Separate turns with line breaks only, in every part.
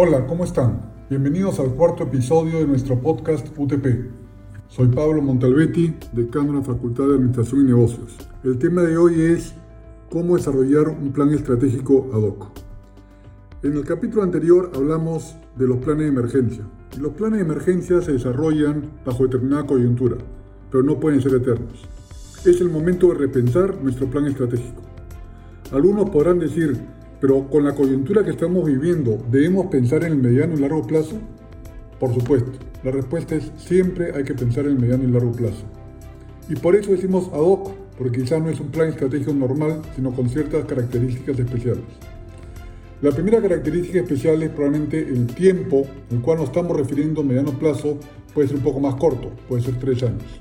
Hola, ¿cómo están? Bienvenidos al cuarto episodio de nuestro podcast UTP. Soy Pablo Montalbetti, decano de la Facultad de Administración y Negocios. El tema de hoy es cómo desarrollar un plan estratégico ad hoc. En el capítulo anterior hablamos de los planes de emergencia. Los planes de emergencia se desarrollan bajo determinada coyuntura, pero no pueden ser eternos. Es el momento de repensar nuestro plan estratégico. Algunos podrán decir, pero con la coyuntura que estamos viviendo, ¿debemos pensar en el mediano y largo plazo? Por supuesto, la respuesta es siempre hay que pensar en el mediano y largo plazo. Y por eso decimos ad hoc, porque quizás no es un plan estratégico normal, sino con ciertas características especiales. La primera característica especial es probablemente el tiempo el cual nos estamos refiriendo a mediano plazo, puede ser un poco más corto, puede ser tres años.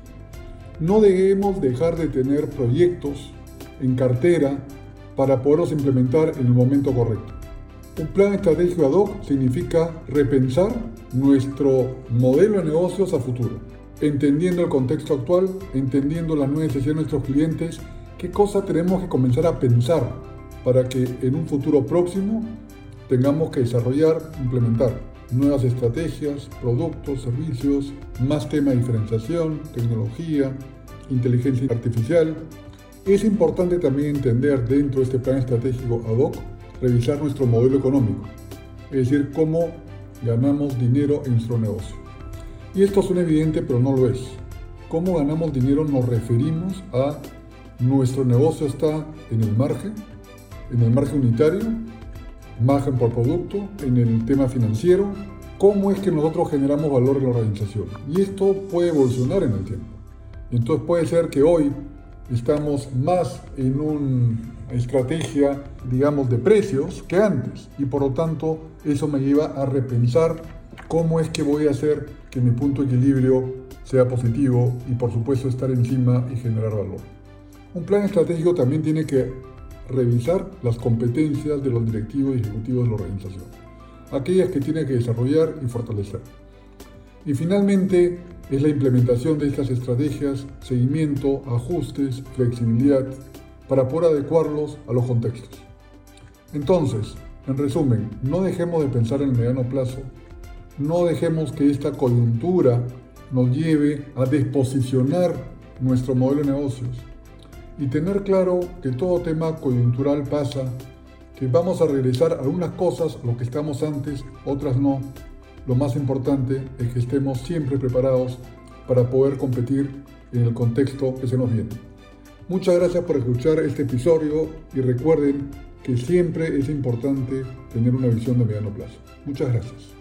No debemos dejar de tener proyectos en cartera para poderlos implementar en el momento correcto. Un plan estratégico ad hoc significa repensar nuestro modelo de negocios a futuro, entendiendo el contexto actual, entendiendo las nuevas necesidades de nuestros clientes, qué cosa tenemos que comenzar a pensar para que en un futuro próximo tengamos que desarrollar, implementar nuevas estrategias, productos, servicios, más tema de diferenciación, tecnología, inteligencia artificial, es importante también entender dentro de este plan estratégico ad hoc, revisar nuestro modelo económico, es decir, cómo ganamos dinero en nuestro negocio. Y esto suena evidente, pero no lo es. ¿Cómo ganamos dinero? Nos referimos a nuestro negocio está en el margen, en el margen unitario, margen por producto, en el tema financiero, cómo es que nosotros generamos valor en la organización. Y esto puede evolucionar en el tiempo. Entonces puede ser que hoy estamos más en una estrategia, digamos, de precios que antes. Y por lo tanto, eso me lleva a repensar cómo es que voy a hacer que mi punto de equilibrio sea positivo y por supuesto estar encima y generar valor. Un plan estratégico también tiene que revisar las competencias de los directivos y ejecutivos de la organización, aquellas que tiene que desarrollar y fortalecer. Y finalmente, es la implementación de estas estrategias, seguimiento, ajustes, flexibilidad, para poder adecuarlos a los contextos. Entonces, en resumen, no dejemos de pensar en el mediano plazo, no dejemos que esta coyuntura nos lleve a desposicionar nuestro modelo de negocios. Y tener claro que todo tema coyuntural pasa, que vamos a regresar a algunas cosas a lo que estamos antes, otras no, lo más importante es que estemos siempre preparados para poder competir en el contexto que se nos viene. Muchas gracias por escuchar este episodio y recuerden que siempre es importante tener una visión de mediano plazo. Muchas gracias.